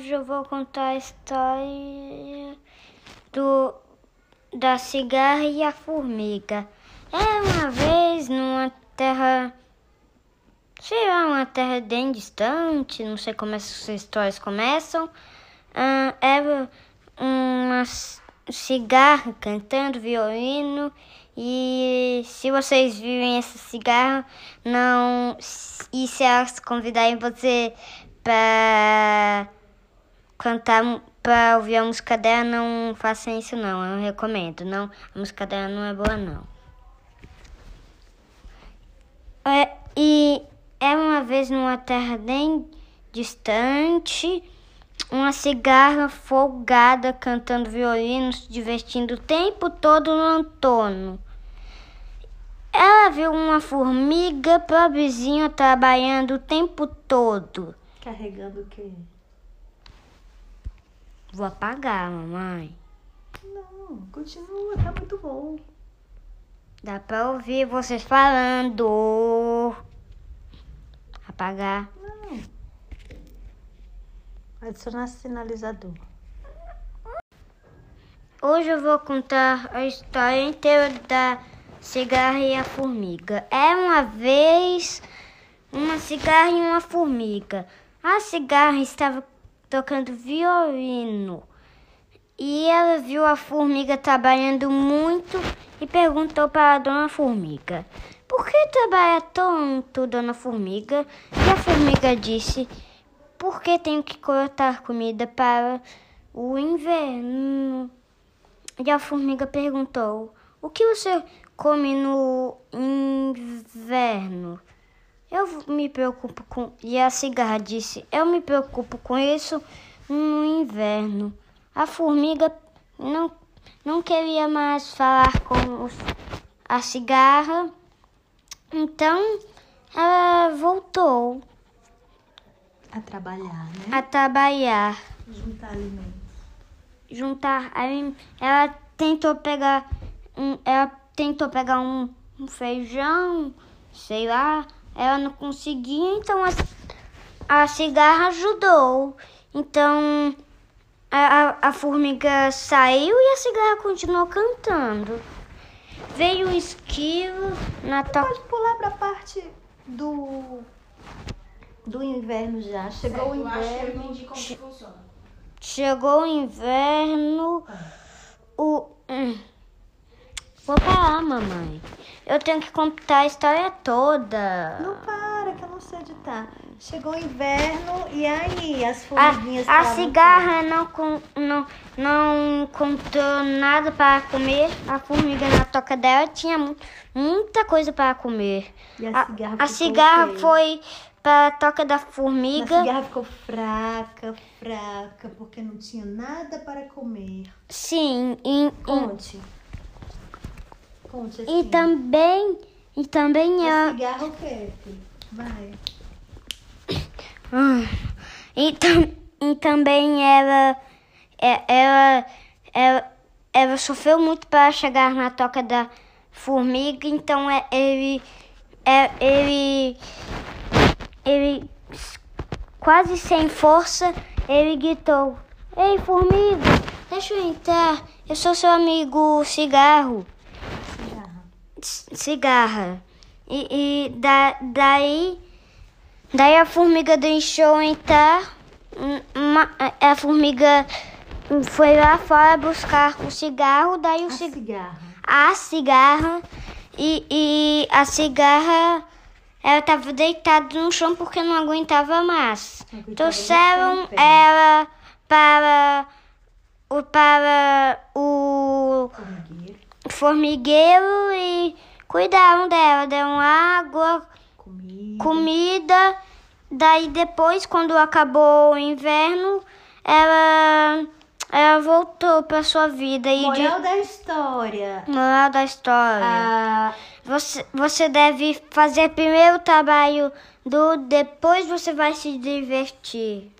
Hoje eu vou contar a história do, da cigarra e a formiga. É uma vez numa terra, sei lá, uma terra bem distante, não sei como essas histórias começam. Era uma cigarra cantando violino e se vocês virem essa cigarra, não. E se elas convidarem você para cantar, para ouvir a música dela, não façam isso não, eu recomendo. Não, a música dela não é boa não. É, e é uma vez numa terra bem distante, uma cigarra folgada cantando violino, se divertindo o tempo todo no antono. Ela viu uma formiga pobrezinha trabalhando o tempo todo. Carregando o quê? Vou apagar, mamãe. Não, continua, tá muito bom. Dá pra ouvir vocês falando. Apagar. Não. Adicionar sinalizador. Hoje eu vou contar a história inteira da cigarra e a formiga. É uma vez uma cigarra e uma formiga. A cigarra estava tocando violino e ela viu a formiga trabalhando muito e perguntou para a dona formiga: Por que trabalha tanto, dona formiga? E a formiga disse: Porque tenho que cortar comida para o inverno. E a formiga perguntou: O que você come no inverno? Eu me preocupo com. E a cigarra disse: Eu me preocupo com isso no inverno. A formiga não, não queria mais falar com os, a cigarra, então ela voltou A trabalhar, né? a trabalhar. Juntar alimentos. juntar. Aí ela tentou pegar um, ela tentou pegar um, um feijão, sei lá, ela não conseguia, então a, a cigarra ajudou. Então a, a, a formiga saiu e a cigarra continuou cantando. Veio o esquilo na toca. Pode pular pra parte do. do inverno já. Chegou o Eu acho que eu inverno. entendi como que funciona. Chegou o inverno. O. hum. Vou parar, mamãe. Eu tenho que contar a história toda. Não para, que eu não sei editar. Chegou o inverno e aí as A, formiguinhas a estavam cigarra não, com- não, não encontrou nada para comer. A formiga na toca dela tinha mu- muita coisa para comer. E a A, cigarra a ficou cigarra foi para a toca da A formiga. cigarra ficou fraca, fraca, porque não tinha nada para comer. Sim, e, e, Conte. Assim. e também. E também A ela. cigarra o quê? filho? Vai. E, tam- e também ela, é- ela, ela, ela sofreu muito para chegar na toca da formiga, então é, ele, é, ele, ele, quase sem força, ele gritou: Ei, formiga, deixa eu entrar, eu sou seu amigo cigarro Cigarra. E, e da, daí, daí a formiga deixou entrar. hum, uma- a formiga foi lá fora buscar o cigarro, daí o A ci- cigarra. a cigarra e, e a cigarra ela estava deitada no chão porque não aguentava mais. Trouxeram ela para o para o Formigueiro. e cuidaram dela, deram água, Comida. comida. Daí depois, quando acabou o inverno, ela, ela voltou para sua vida. E de, Moral da história. moral da história. Ah, Você, você deve fazer primeiro o trabalho do depois você vai se divertir.